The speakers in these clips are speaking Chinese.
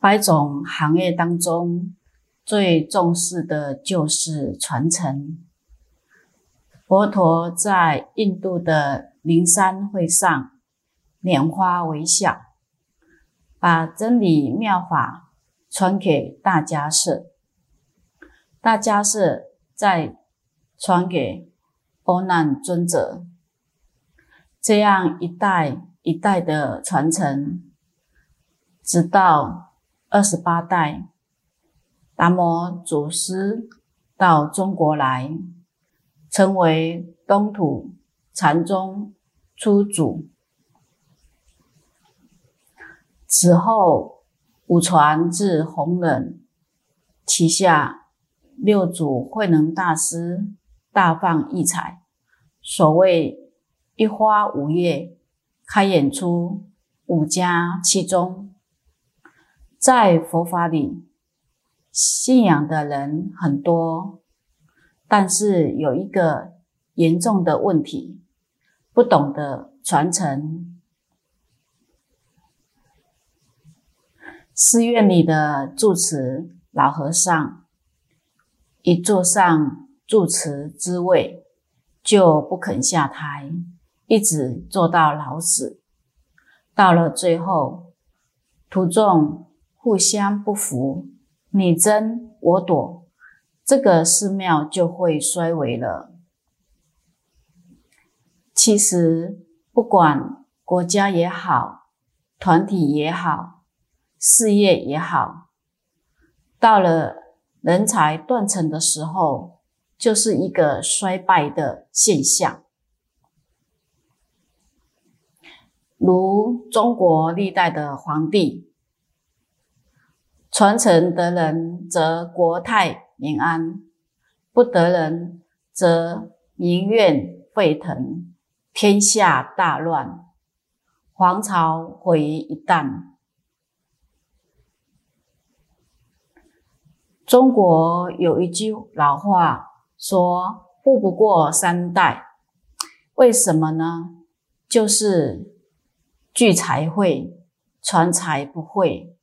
百种行业当中，最重视的就是传承。佛陀在印度的灵山会上拈花微笑，把真理妙法传给大家是，大家是再传给阿难尊者，这样一代一代的传承，直到二十八代达摩祖师到中国来。成为东土禅宗初祖。此后，五传至弘忍，旗下六祖慧能大师大放异彩。所谓一花五叶，开演出五家七宗。在佛法里，信仰的人很多。但是有一个严重的问题，不懂得传承。寺院里的住持老和尚，一坐上住持之位，就不肯下台，一直做到老死。到了最后，徒众互相不服，你争我夺。这个寺庙就会衰微了。其实，不管国家也好，团体也好，事业也好，到了人才断层的时候，就是一个衰败的现象。如中国历代的皇帝，传承得人则国泰。民安不得人，则民怨沸腾，天下大乱，皇朝毁于一旦。中国有一句老话说：“富不过三代。”为什么呢？就是聚财会，传财不会。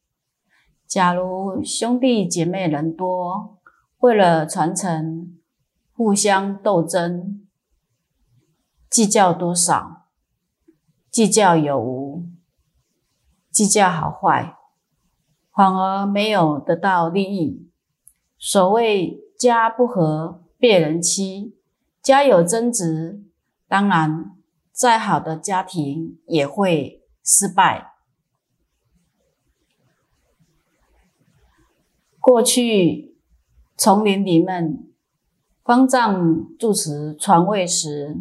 假如兄弟姐妹人多，为了传承，互相斗争，计较多少，计较有无，计较好坏，反而没有得到利益。所谓家不和，别人妻；家有争执，当然再好的家庭也会失败。过去。丛林里面，方丈住持传位时，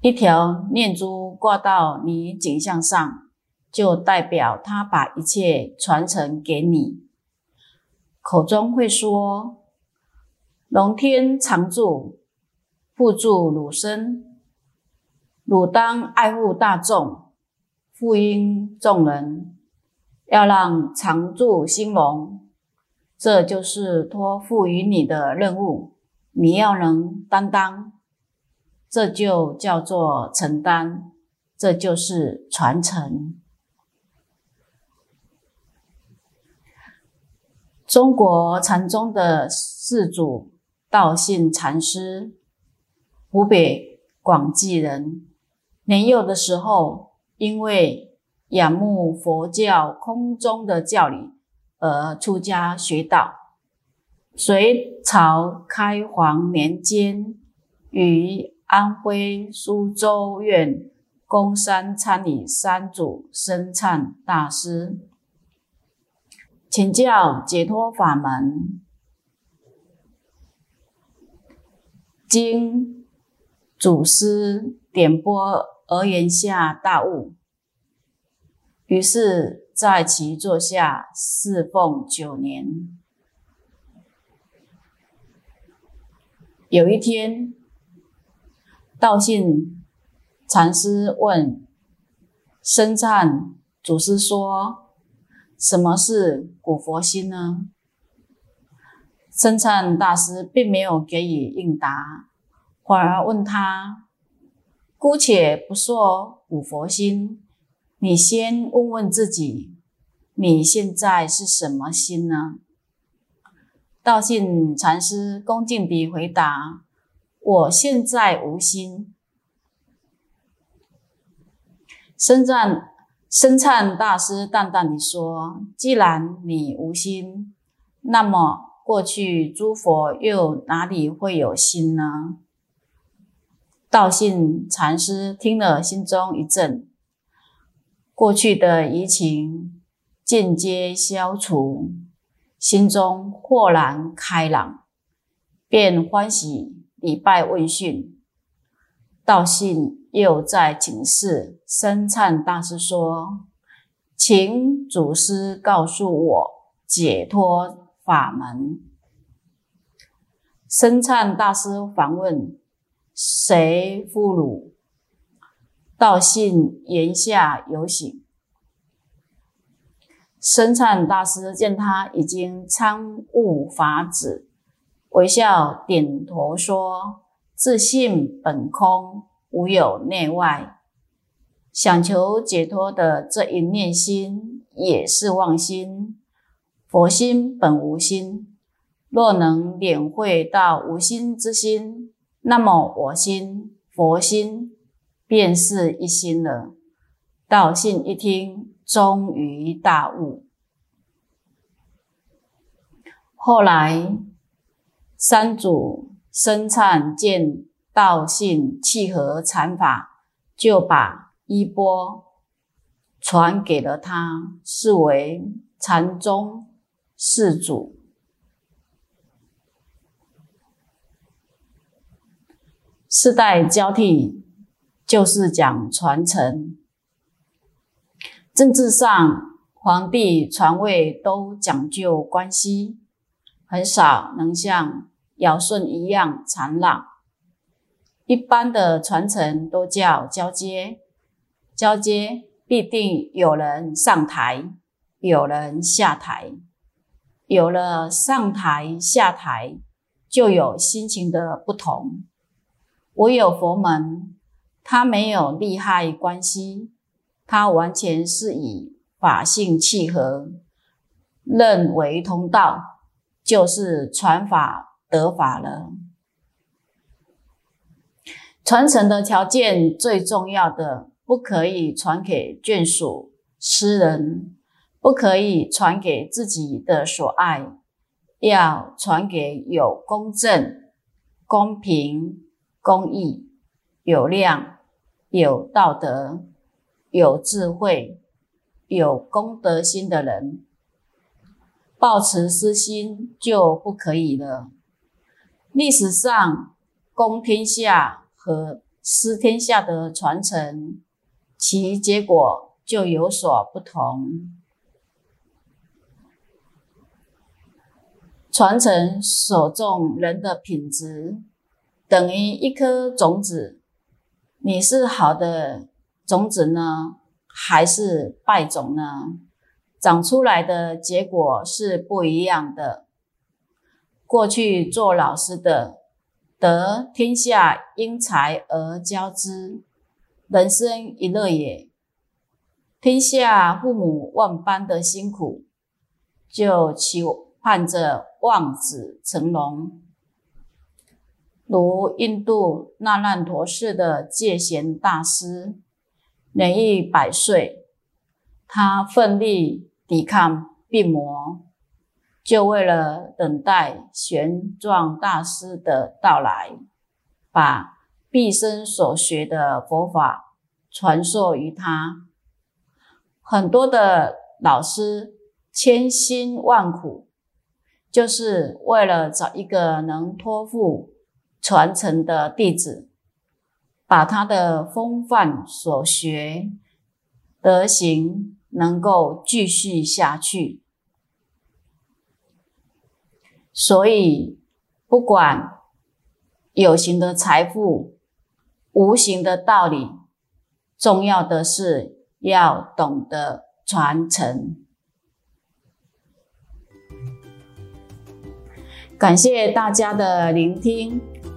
一条念珠挂到你颈项上，就代表他把一切传承给你。口中会说：“龙天常住，护助汝身，汝当爱护大众，护荫众人，要让常住兴隆。”这就是托付于你的任务，你要能担当，这就叫做承担，这就是传承。中国禅宗的四祖道信禅师，湖北广济人，年幼的时候，因为仰慕佛教空中的教理。而出家学道，隋朝开皇年间，于安徽苏州院公山参礼三祖生忏大师，请教解脱法门。经祖师点拨而言下大悟，于是在其座下侍奉九年。有一天，道信禅师问深禅祖师说：“什么是古佛心呢？”深禅大师并没有给予应答，反而问他：“姑且不说古佛心，你先问问自己，你现在是什么心呢？”道信禅师恭敬地回答：“我现在无心。”深赞深忏大师淡淡地说：“既然你无心，那么……”过去诸佛又哪里会有心呢？道信禅师听了，心中一震，过去的疑情间接消除，心中豁然开朗，便欢喜礼拜问讯。道信又在请示深忏大师说：“请祖师告诉我解脱。”法门，深忏大师反问：“谁俘虏？”道信言下有醒。深忏大师见他已经参悟法旨，微笑点头说：“自信本空，无有内外，想求解脱的这一念心也是妄心。”佛心本无心，若能领会到无心之心，那么我心、佛心便是一心了。道信一听，终于大悟。后来三祖深忏见道信契合禅法，就把衣钵传给了他，视为禅宗。世祖世代交替，就是讲传承。政治上，皇帝传位都讲究关系，很少能像尧舜一样禅让。一般的传承都叫交接，交接必定有人上台，有人下台。有了上台下台，就有心情的不同。唯有佛门，它没有利害关系，它完全是以法性契合，认为通道，就是传法得法了。传承的条件最重要的，不可以传给眷属、私人。不可以传给自己的所爱，要传给有公正、公平、公义、有量、有道德、有智慧、有功德心的人。抱持私心就不可以了。历史上公天下和私天下的传承，其结果就有所不同。传承所种人的品质，等于一颗种子。你是好的种子呢，还是败种呢？长出来的结果是不一样的。过去做老师的，得天下英才而教之，人生一乐也。天下父母万般的辛苦，就期盼着。望子成龙，如印度那烂陀寺的戒贤大师，年逾百岁，他奋力抵抗病魔，就为了等待玄奘大师的到来，把毕生所学的佛法传授于他。很多的老师千辛万苦，就是为了找一个能托付传承的弟子，把他的风范所学德行能够继续下去。所以，不管有形的财富、无形的道理，重要的是。要懂得传承。感谢大家的聆听，